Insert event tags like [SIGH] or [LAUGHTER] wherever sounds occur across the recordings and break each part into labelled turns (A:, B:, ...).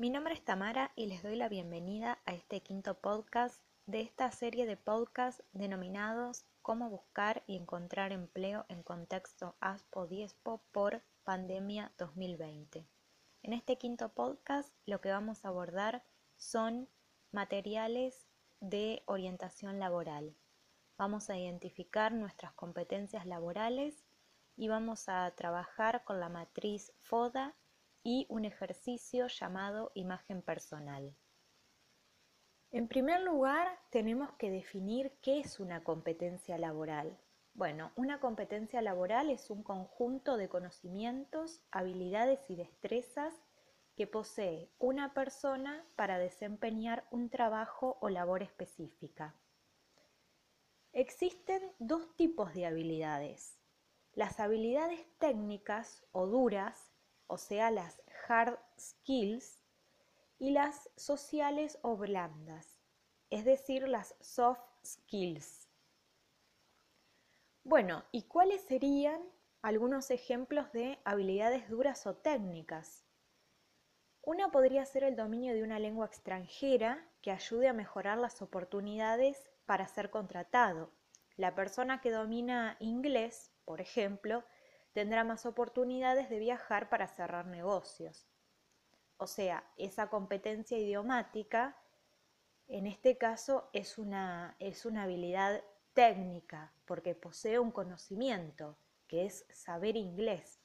A: Mi nombre es Tamara y les doy la bienvenida a este quinto podcast de esta serie de podcasts denominados Cómo buscar y encontrar empleo en contexto ASPO-DIESPO por pandemia 2020. En este quinto podcast lo que vamos a abordar son materiales de orientación laboral. Vamos a identificar nuestras competencias laborales y vamos a trabajar con la matriz FODA y un ejercicio llamado imagen personal. En primer lugar, tenemos que definir qué es una competencia laboral. Bueno, una competencia laboral es un conjunto de conocimientos, habilidades y destrezas que posee una persona para desempeñar un trabajo o labor específica. Existen dos tipos de habilidades. Las habilidades técnicas o duras, o sea, las hard skills, y las sociales o blandas, es decir, las soft skills. Bueno, ¿y cuáles serían algunos ejemplos de habilidades duras o técnicas? Una podría ser el dominio de una lengua extranjera que ayude a mejorar las oportunidades para ser contratado. La persona que domina inglés, por ejemplo, tendrá más oportunidades de viajar para cerrar negocios. O sea, esa competencia idiomática, en este caso, es una, es una habilidad técnica, porque posee un conocimiento, que es saber inglés.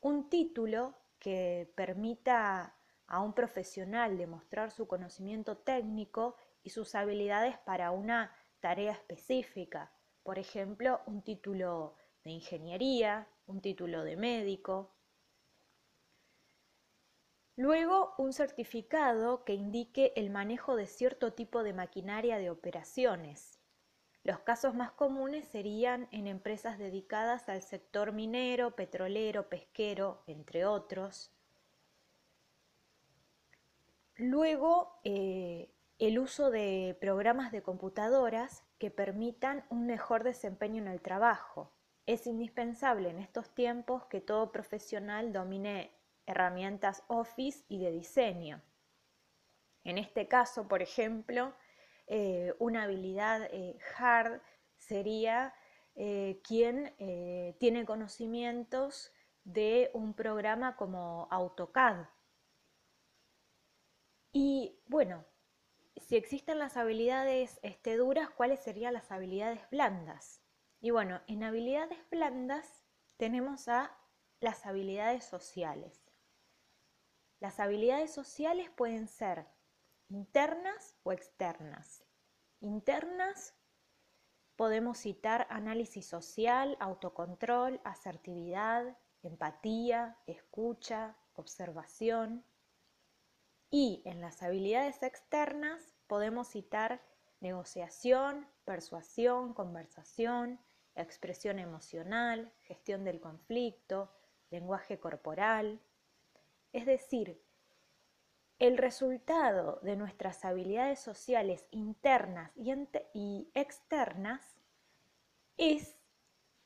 A: Un título que permita a un profesional demostrar su conocimiento técnico y sus habilidades para una tarea específica. Por ejemplo, un título de ingeniería, un título de médico. Luego, un certificado que indique el manejo de cierto tipo de maquinaria de operaciones. Los casos más comunes serían en empresas dedicadas al sector minero, petrolero, pesquero, entre otros. Luego, eh, el uso de programas de computadoras que permitan un mejor desempeño en el trabajo. Es indispensable en estos tiempos que todo profesional domine herramientas Office y de diseño. En este caso, por ejemplo, eh, una habilidad eh, hard sería eh, quien tiene conocimientos de un programa como AutoCAD. Y bueno, si existen las habilidades este, duras, ¿cuáles serían las habilidades blandas? Y bueno, en habilidades blandas tenemos a las habilidades sociales. Las habilidades sociales pueden ser internas o externas. Internas podemos citar análisis social, autocontrol, asertividad, empatía, escucha, observación. Y en las habilidades externas podemos citar negociación, persuasión, conversación, expresión emocional, gestión del conflicto, lenguaje corporal. Es decir, el resultado de nuestras habilidades sociales internas y, externas es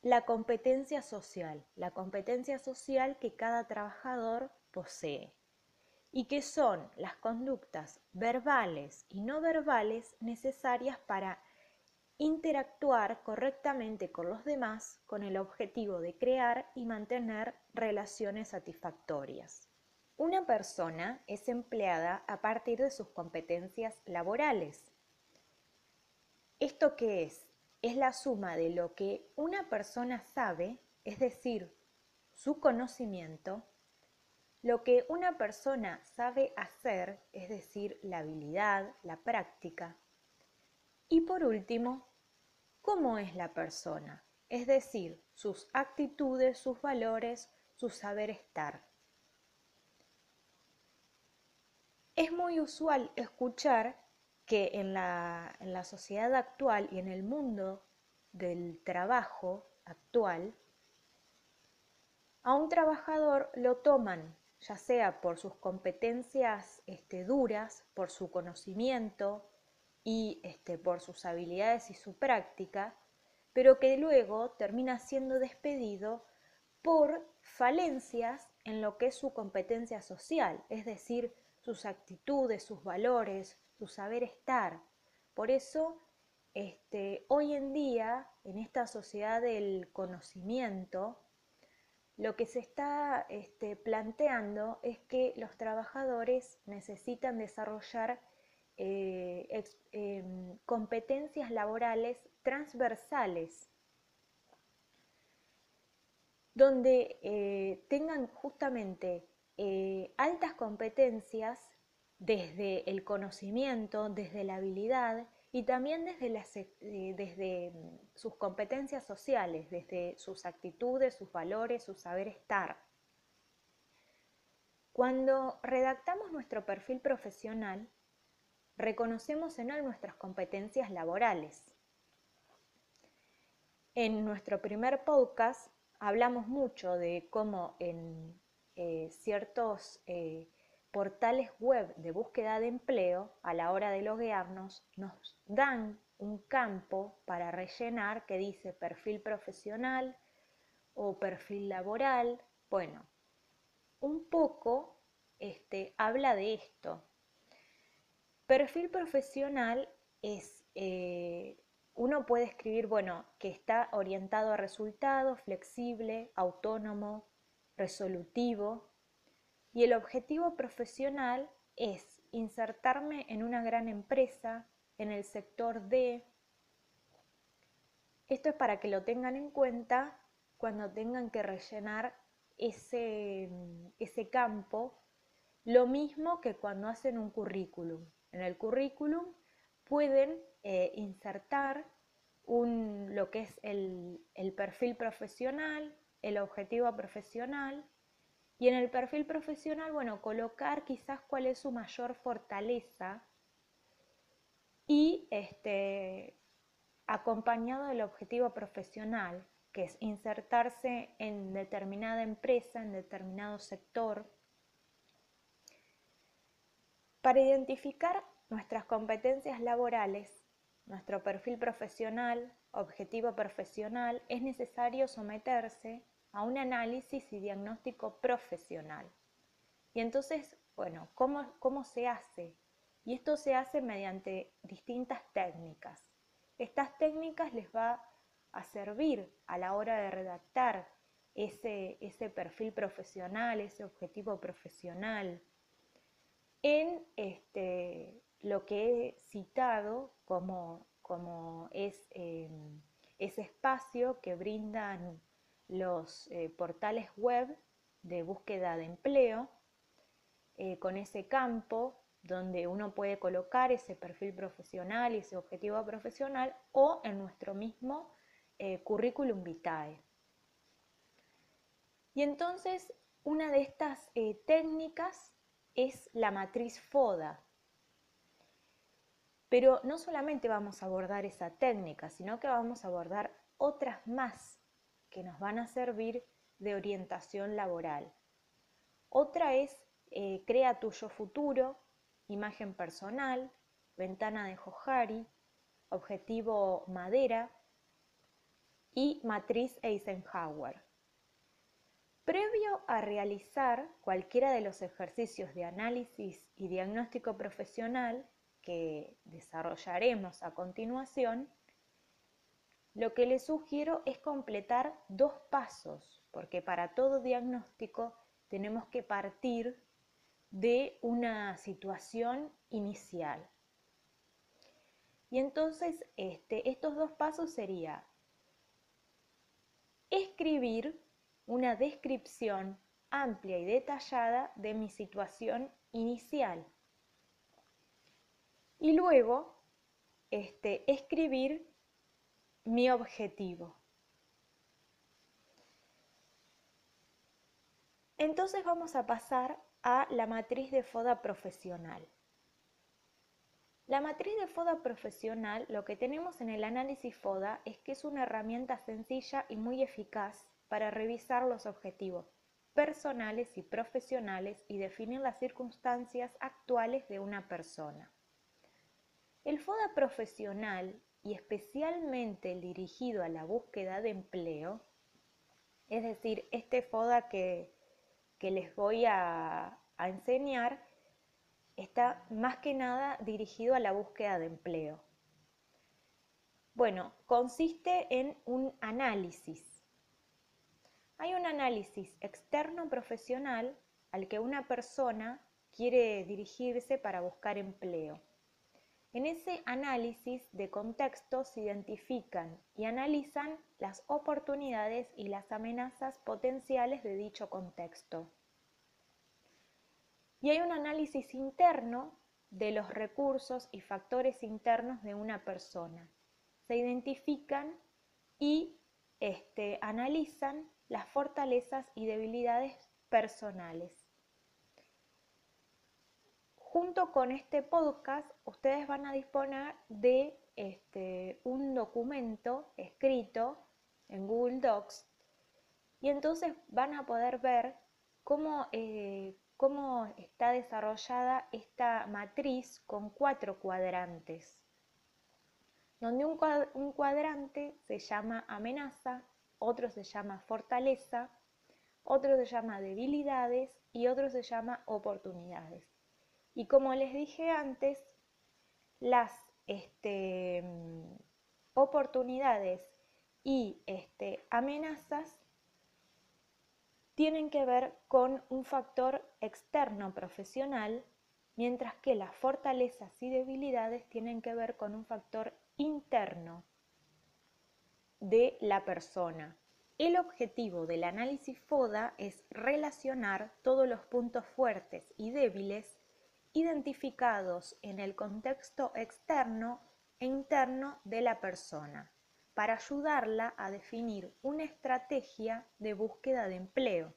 A: la competencia social, la competencia social que cada trabajador posee y que son las conductas verbales y no verbales necesarias para interactuar correctamente con los demás con el objetivo de crear y mantener relaciones satisfactorias. Una persona es empleada a partir de sus competencias laborales. ¿Esto qué es? Es la suma de lo que una persona sabe, es decir, su conocimiento, lo que una persona sabe hacer, es decir, la habilidad, la práctica. Y por último, cómo es la persona, es decir, sus actitudes, sus valores, su saber estar. Es muy usual escuchar que en la, sociedad actual y en el mundo del trabajo actual, a un trabajador lo toman ya sea por sus competencias este, duras, por su conocimiento y este, por sus habilidades y su práctica, pero que luego termina siendo despedido por falencias en lo que es su competencia social, es decir, sus actitudes, sus valores, su saber estar. Por eso, este, hoy en día, en esta sociedad del conocimiento, lo que se está este, planteando es que los trabajadores necesitan desarrollar eh, em, competencias laborales transversales, donde eh, tengan justamente eh, altas competencias desde el conocimiento, desde la habilidad y también desde, eh, desde mm, sus competencias sociales, desde sus actitudes, sus valores, su saber estar. Cuando redactamos nuestro perfil profesional, reconocemos en él nuestras competencias laborales. En nuestro primer podcast hablamos mucho de cómo en eh, ciertos eh, portales web de búsqueda de empleo, a la hora de loguearnos, nos dan un campo para rellenar que dice perfil profesional o perfil laboral. Bueno, un poco este, habla de esto. Perfil profesional es, eh, uno puede escribir, bueno, que está orientado a resultados, flexible, autónomo, resolutivo, y el objetivo profesional es insertarme en una gran empresa, en el sector de... Esto es para que lo tengan en cuenta cuando tengan que rellenar ese, ese campo, lo mismo que cuando hacen un currículum. En el currículum pueden eh, insertar un, lo que es el, el perfil profesional, el objetivo profesional y en el perfil profesional, bueno, colocar quizás cuál es su mayor fortaleza y este, acompañado del objetivo profesional, que es insertarse en determinada empresa, en determinado sector. Para identificar nuestras competencias laborales, nuestro perfil profesional, objetivo profesional, es necesario someterse a un análisis y diagnóstico profesional. Y entonces, bueno, ¿cómo, cómo se hace? Y esto se hace mediante distintas técnicas. Estas técnicas les va a servir a la hora de redactar ese, ese perfil profesional, ese objetivo profesional, en este, lo que he citado como, como es em, ese espacio que brindan los eh, portales web de búsqueda de empleo, eh, con ese campo donde uno puede colocar ese perfil profesional y ese objetivo profesional o en nuestro mismo eh, currículum vitae. Y entonces una de estas técnicas es la matriz FODA, pero no solamente vamos a abordar esa técnica, sino que vamos a abordar otras más que nos van a servir de orientación laboral. Otra es eh, Crea tuyo futuro, imagen personal, ventana de Johari, objetivo madera y matriz Eisenhower. Previo a realizar cualquiera de los ejercicios de análisis y diagnóstico profesional, que desarrollaremos a continuación, lo que les sugiero es completar dos pasos, porque para todo diagnóstico tenemos que partir de una situación inicial. Y entonces este, estos dos pasos sería escribir una descripción amplia y detallada de mi situación inicial y luego este, escribir mi objetivo. Entonces vamos a pasar a la matriz de FODA profesional. La matriz de FODA profesional, lo que tenemos en el análisis FODA es que es una herramienta sencilla y muy eficaz para revisar los objetivos personales y profesionales y definir las circunstancias actuales de una persona. El FODA profesional y especialmente el dirigido a la búsqueda de empleo, es decir, este FODA que, que les voy a, a enseñar está más que nada dirigido a la búsqueda de empleo. Bueno, consiste en un análisis. Hay un análisis externo profesional al que una persona quiere dirigirse para buscar empleo. En ese análisis de contexto se identifican y analizan las oportunidades y las amenazas potenciales de dicho contexto. Y hay un análisis interno de los recursos y factores internos de una persona se identifican y este, analizan las fortalezas y debilidades personales. Junto con este podcast, ustedes van a disponer de este, un documento escrito en Google Docs y entonces van a poder ver cómo, eh, cómo está desarrollada esta matriz con cuatro cuadrantes donde un cuadrante se llama amenaza, otro se llama fortaleza, otro se llama debilidades y otro se llama oportunidades. Y como les dije antes, las este, oportunidades y este, amenazas tienen que ver con un factor externo profesional, mientras que las fortalezas y debilidades tienen que ver con un factor interno de la persona. El objetivo del análisis FODA es relacionar todos los puntos fuertes y débiles identificados en el contexto externo e interno de la persona para ayudarla a definir una estrategia de búsqueda de empleo.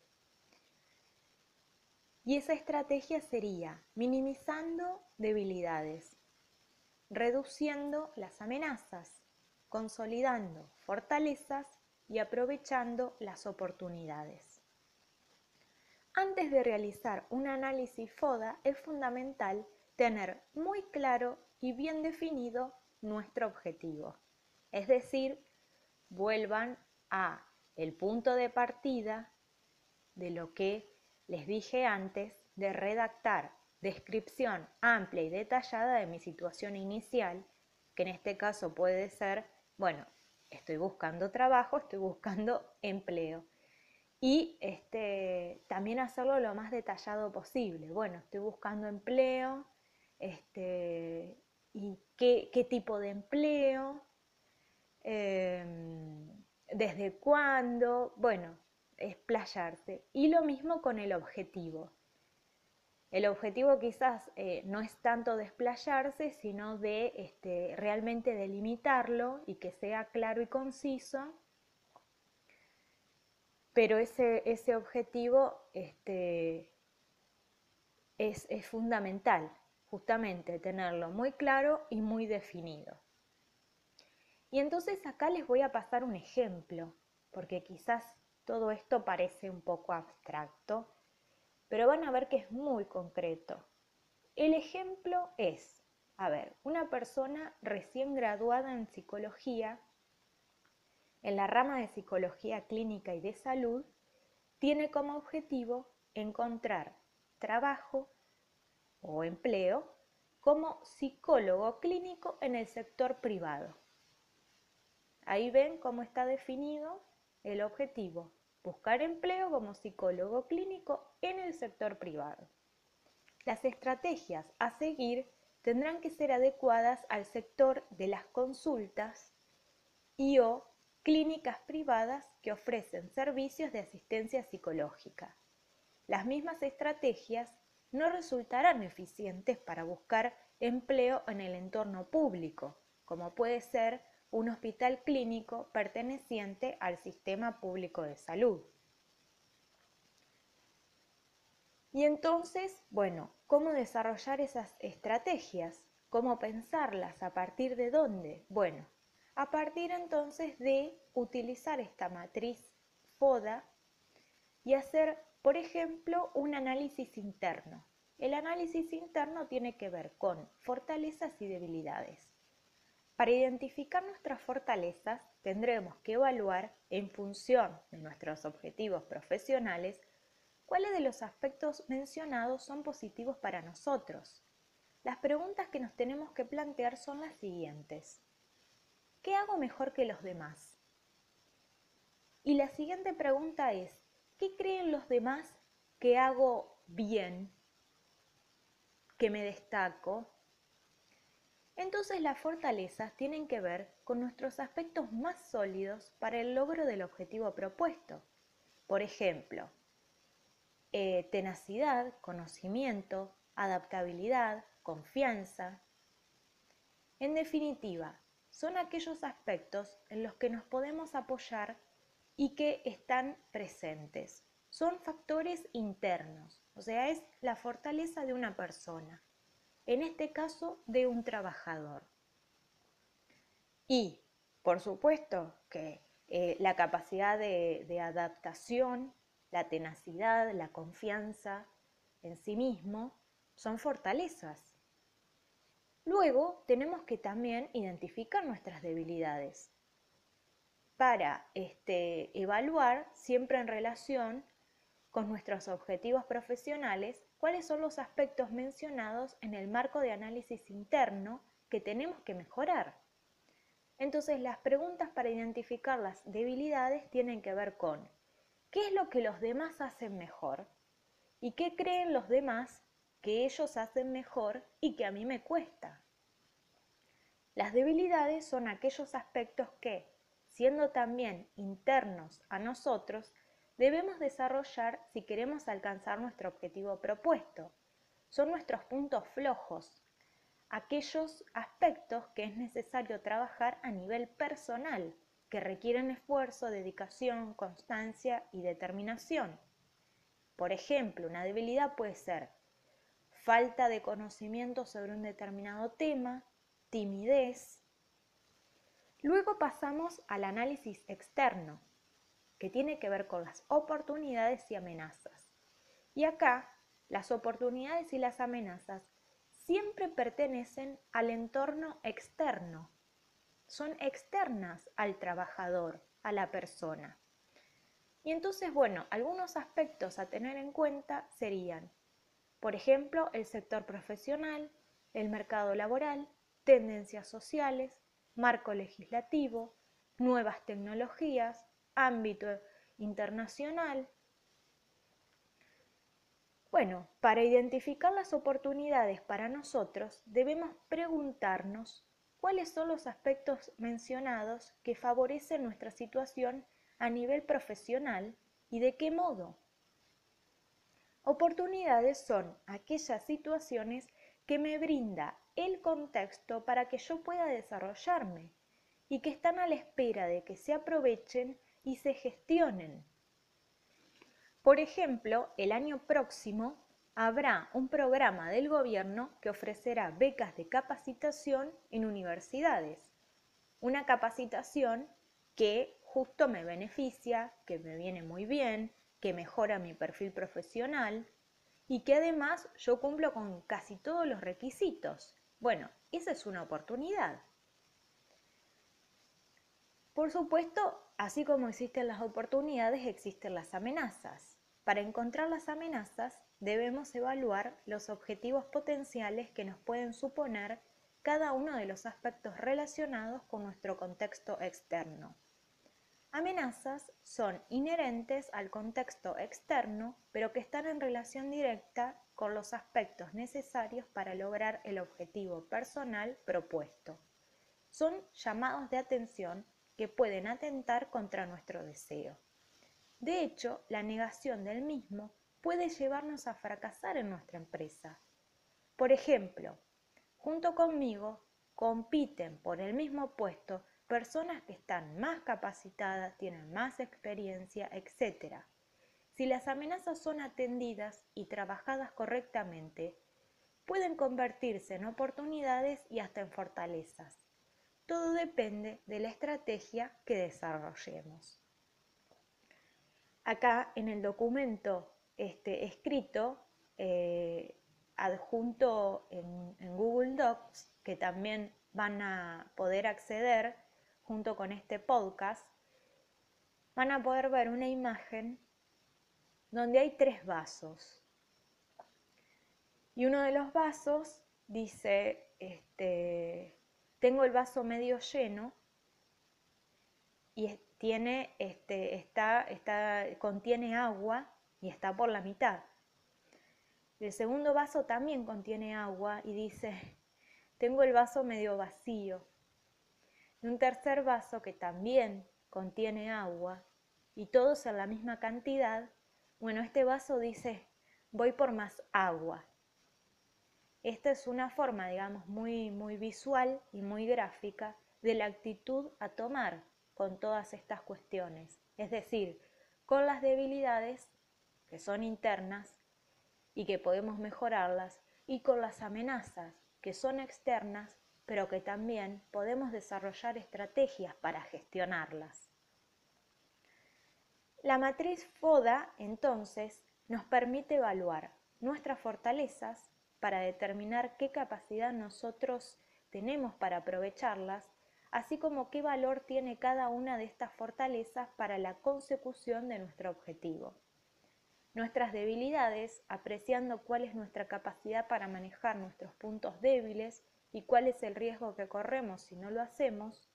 A: Y esa estrategia sería minimizando debilidades, reduciendo las amenazas, consolidando fortalezas y aprovechando las oportunidades. Antes de realizar un análisis FODA es fundamental tener muy claro y bien definido nuestro objetivo. Es decir, vuelvan a el punto de partida de lo que les dije antes de redactar descripción amplia y detallada de mi situación inicial, que en este caso puede ser, bueno, estoy buscando trabajo, estoy buscando [LAUGHS] empleo. Y este, también hacerlo lo más detallado posible. Bueno, estoy buscando empleo, este, y qué, tipo de empleo, em, desde cuándo, bueno, explayarse. Y lo mismo con el objetivo. El objetivo quizás eh, no es tanto desplayarse, sino de este, realmente delimitarlo y que sea claro y conciso, pero ese, ese objetivo este, es, es fundamental, justamente tenerlo muy claro y muy definido. Y entonces acá les voy a pasar un ejemplo, porque quizás todo esto parece un poco abstracto pero van a ver que es muy concreto. El ejemplo es, a ver, una persona recién graduada en psicología, en la rama de psicología clínica y de salud, tiene como objetivo encontrar trabajo o empleo como psicólogo clínico en el sector privado. Ahí ven cómo está definido el objetivo buscar empleo como psicólogo clínico en el sector privado. Las estrategias a seguir tendrán que ser adecuadas al sector de las consultas y o clínicas privadas que ofrecen servicios de asistencia psicológica. Las mismas estrategias no resultarán eficientes para buscar empleo en el entorno público, como puede ser un hospital clínico perteneciente al sistema público de salud. Y entonces, bueno, ¿cómo desarrollar esas estrategias? ¿Cómo pensarlas? ¿A partir de dónde? Bueno, a partir entonces de utilizar esta matriz FODA y hacer, por ejemplo, un análisis interno. El análisis interno tiene que ver con fortalezas y debilidades. Para identificar nuestras fortalezas tendremos que evaluar en función de nuestros objetivos profesionales ¿cuáles de los aspectos mencionados son positivos para nosotros? Las preguntas que nos tenemos que plantear son las siguientes. ¿Qué hago mejor que los demás? Y la siguiente pregunta es, ¿qué creen los demás que hago bien, que me destaco? Entonces las fortalezas tienen que ver con nuestros aspectos más sólidos para el logro del objetivo propuesto. Por ejemplo, eh, tenacidad, conocimiento, adaptabilidad, confianza. En definitiva, son aquellos aspectos en los que nos podemos apoyar y que están presentes. Son factores internos, o sea, es la fortaleza de una persona, en este caso de un trabajador. Y, por supuesto, que eh, la capacidad de adaptación, la tenacidad, la confianza en sí mismo, son fortalezas. Luego tenemos que también identificar nuestras debilidades para este, evaluar siempre en relación con nuestros objetivos profesionales cuáles son los aspectos mencionados en el marco de análisis interno que tenemos que mejorar. Entonces las preguntas para identificar las debilidades tienen que ver con qué es lo que los demás hacen mejor y qué creen los demás que ellos hacen mejor y que a mí me cuesta. Las debilidades son aquellos aspectos que, siendo también internos a nosotros, debemos desarrollar si queremos alcanzar nuestro objetivo propuesto. Son nuestros puntos flojos, aquellos aspectos que es necesario trabajar a nivel personal, que requieren esfuerzo, dedicación, constancia y determinación. Por ejemplo, una debilidad puede ser falta de conocimiento sobre un determinado tema, timidez. Luego pasamos al análisis externo, que tiene que ver con las oportunidades y amenazas. Y acá, las oportunidades y las amenazas siempre pertenecen al entorno externo, son externas al trabajador, a la persona. Y entonces, bueno, algunos aspectos a tener en cuenta serían por ejemplo, el sector profesional, el mercado laboral, tendencias sociales, marco legislativo, nuevas tecnologías, ámbito internacional. Bueno, para identificar las oportunidades para nosotros debemos preguntarnos cuáles son los aspectos mencionados que favorecen nuestra situación a nivel profesional y de qué modo. Oportunidades son aquellas situaciones que me brinda el contexto para que yo pueda desarrollarme y que están a la espera de que se aprovechen y se gestionen. Por ejemplo, el año próximo habrá un programa del gobierno que ofrecerá becas de capacitación en universidades. Una capacitación que justo me beneficia, que me viene muy bien, que mejora mi perfil profesional y que además yo cumplo con casi todos los requisitos. Bueno, esa es una oportunidad. Por supuesto, así como existen las oportunidades, existen las amenazas. Para encontrar las amenazas debemos evaluar los objetivos potenciales que nos pueden suponer cada uno de los aspectos relacionados con nuestro contexto externo. Amenazas son inherentes al contexto externo, pero que están en relación directa con los aspectos necesarios para lograr el objetivo personal propuesto. Son llamados de atención que pueden atentar contra nuestro deseo. De hecho, la negación del mismo puede llevarnos a fracasar en nuestra empresa. Por ejemplo, junto conmigo compiten por el mismo puesto personas que están más capacitadas, tienen más experiencia, etc. Si las amenazas son atendidas y trabajadas correctamente, pueden convertirse en oportunidades y hasta en fortalezas. Todo depende de la estrategia que desarrollemos. Acá en el documento este, escrito, eh, adjunto en, en Google Docs, que también van a poder acceder junto con este podcast, van a poder ver una imagen donde hay tres vasos. Y uno de los vasos dice, este, tengo el vaso medio lleno y tiene, este, está, está, contiene agua y está por la mitad. El segundo vaso también contiene agua y dice, [LAUGHS] tengo el vaso medio vacío. Y un tercer vaso que también contiene agua y todos en la misma cantidad, bueno, este vaso dice, voy por más agua. Esta es una forma, digamos, muy, muy visual y muy gráfica de la actitud a tomar con todas estas cuestiones. Es decir, con las debilidades que son internas y que podemos mejorarlas, y con las amenazas que son externas, pero que también podemos desarrollar estrategias para gestionarlas. La matriz FODA, entonces, nos permite evaluar nuestras fortalezas para determinar qué capacidad nosotros tenemos para aprovecharlas, así como qué valor tiene cada una de estas fortalezas para la consecución de nuestro objetivo. Nuestras debilidades, apreciando cuál es nuestra capacidad para manejar nuestros puntos débiles y cuál es el riesgo que corremos si no lo hacemos,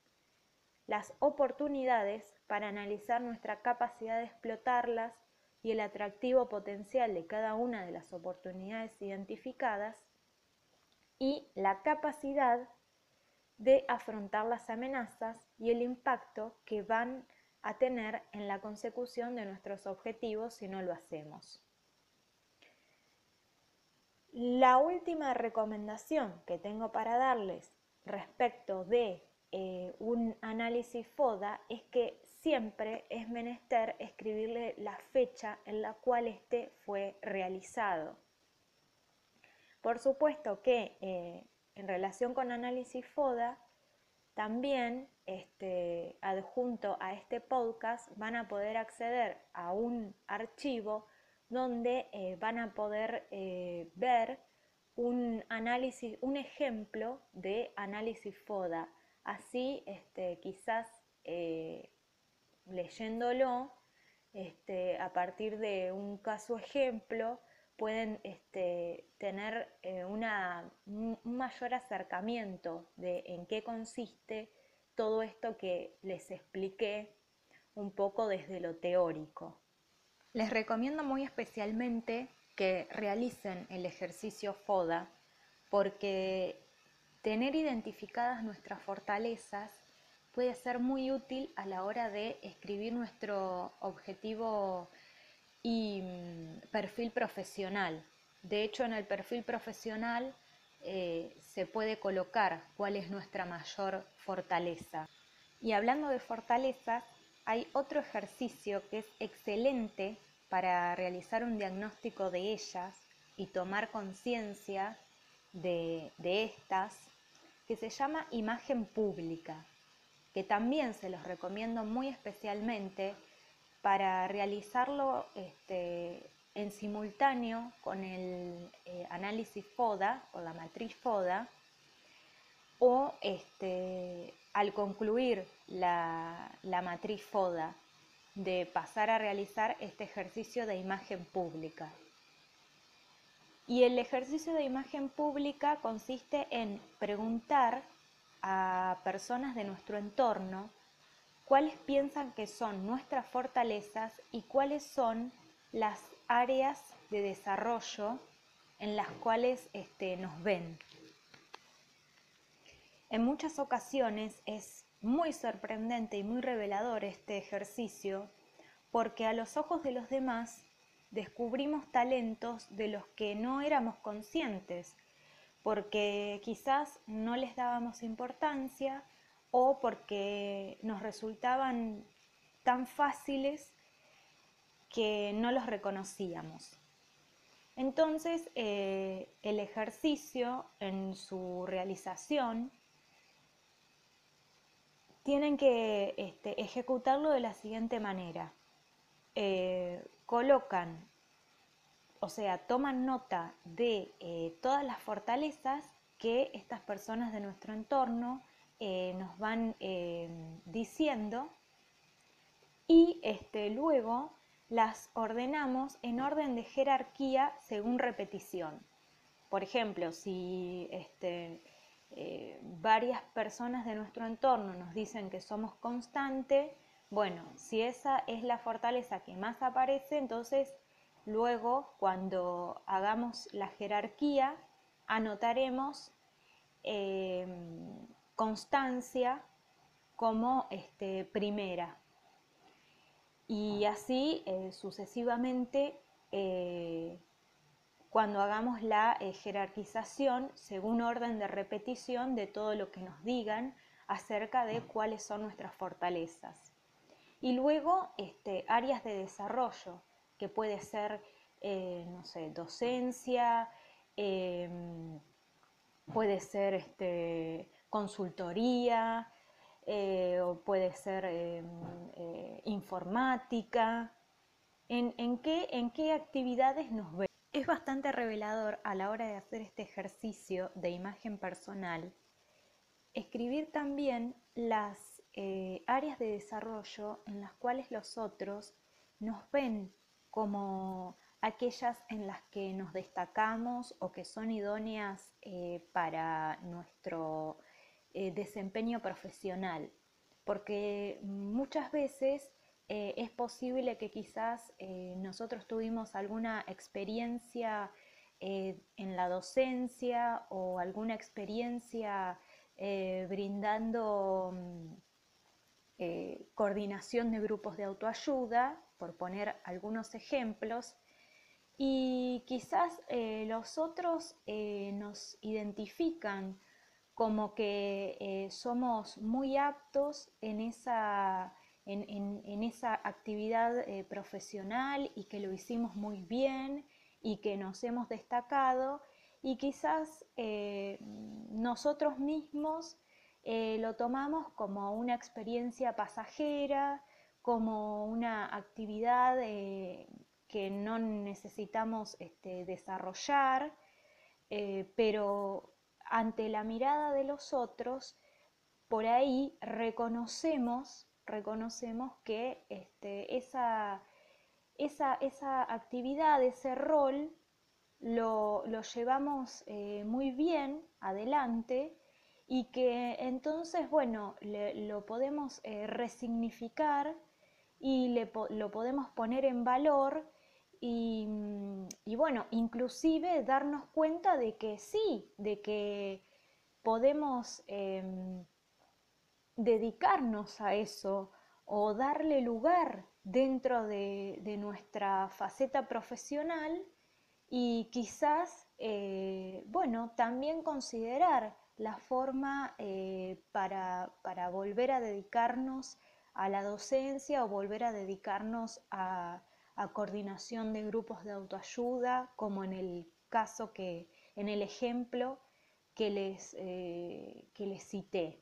A: las oportunidades para analizar nuestra capacidad de explotarlas y el atractivo potencial de cada una de las oportunidades identificadas y la capacidad de afrontar las amenazas y el impacto que van a tener en la consecución de nuestros objetivos si no lo hacemos. La última recomendación que tengo para darles respecto de eh, un análisis FODA es que siempre es menester escribirle la fecha en la cual este fue realizado. Por supuesto que eh, en relación con análisis FODA, también este, adjunto a este podcast van a poder acceder a un archivo donde eh, van a poder eh, ver un análisis, un ejemplo de análisis FODA. Así, este, quizás leyéndolo, este, a partir de un caso ejemplo, pueden este, tener eh, un mayor acercamiento de en qué consiste todo esto que les expliqué un poco desde lo teórico. Les recomiendo muy especialmente que realicen el ejercicio FODA porque tener identificadas nuestras fortalezas puede ser muy útil a la hora de escribir nuestro objetivo y mm, perfil profesional. De hecho, en el perfil profesional eh, se puede colocar cuál es nuestra mayor fortaleza. Y hablando de fortalezas, hay otro ejercicio que es excelente para realizar un diagnóstico de ellas y tomar conciencia de estas, que se llama imagen pública que también se los recomiendo muy especialmente para realizarlo este, en simultáneo con el eh, análisis FODA, o la matriz FODA, o este, al concluir la, la matriz FODA, de pasar a realizar este ejercicio de imagen pública. Y el ejercicio de imagen pública consiste en preguntar a personas de nuestro entorno cuáles piensan que son nuestras fortalezas y cuáles son las áreas de desarrollo en las cuales este, nos ven. En muchas ocasiones es muy sorprendente y muy revelador este ejercicio porque a los ojos de los demás descubrimos talentos de los que no éramos conscientes porque quizás no les dábamos importancia o porque nos resultaban tan fáciles que no los reconocíamos. Entonces, eh, el ejercicio en su realización tienen que este, ejecutarlo de la siguiente manera. Eh, colocan o sea, toman nota de eh, todas las fortalezas que estas personas de nuestro entorno eh, nos van eh, diciendo y este, luego las ordenamos en orden de jerarquía según repetición. Por ejemplo, si este, varias personas de nuestro entorno nos dicen que somos constante, bueno, si esa es la fortaleza que más aparece, entonces luego cuando hagamos la jerarquía anotaremos em, constancia como este, primera. Y así eh, sucesivamente eh, cuando hagamos la eh, jerarquización según orden de repetición de todo lo que nos digan acerca de cuáles son nuestras fortalezas. Y luego este, áreas de desarrollo, que puede ser, no sé, docencia, em, puede ser este, consultoría, eh, o puede ser em, eh, informática. ¿En, qué, ¿En qué actividades nos ve? Es bastante revelador a la hora de hacer este ejercicio de imagen personal escribir también las eh, áreas de desarrollo en las cuales los otros nos ven como aquellas en las que nos destacamos o que son idóneas para nuestro eh, desempeño profesional, porque muchas veces eh, es posible que quizás eh, nosotros tuvimos alguna experiencia en la docencia o alguna experiencia brindando mm, coordinación de grupos de autoayuda, por poner algunos ejemplos, y quizás los otros nos identifican como que eh, somos muy aptos en esa, en, esa actividad eh, profesional y que lo hicimos muy bien y que nos hemos destacado y quizás eh, nosotros mismos lo tomamos como una experiencia pasajera, como una actividad que no necesitamos este, desarrollar, pero ante la mirada de los otros, por ahí reconocemos, reconocemos que este, esa, esa, actividad, ese rol, lo, llevamos eh, muy bien adelante y que entonces, bueno, lo podemos eh, resignificar y lo podemos poner en valor y, bueno, inclusive darnos cuenta de que sí, de que podemos em, dedicarnos a eso o darle lugar dentro de, nuestra faceta profesional y quizás, eh, bueno, también considerar la forma eh, para, para volver a dedicarnos a la docencia o volver a dedicarnos a coordinación de grupos de autoayuda, como en el caso que, en el ejemplo que les, eh, que les cité.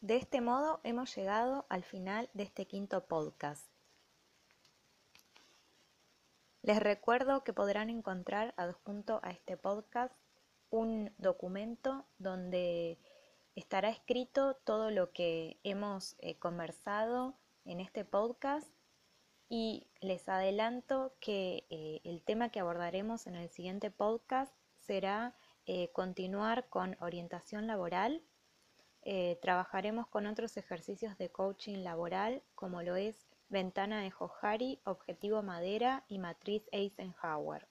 A: De este modo hemos llegado al final de este quinto podcast. Les recuerdo que podrán encontrar adjunto a este podcast un documento donde estará escrito todo lo que hemos eh, conversado en este podcast y les adelanto que eh, el tema que abordaremos en el siguiente podcast será eh, continuar con orientación laboral. Trabajaremos con otros ejercicios de coaching laboral como lo es ventana de Johari, objetivo madera y matriz Eisenhower.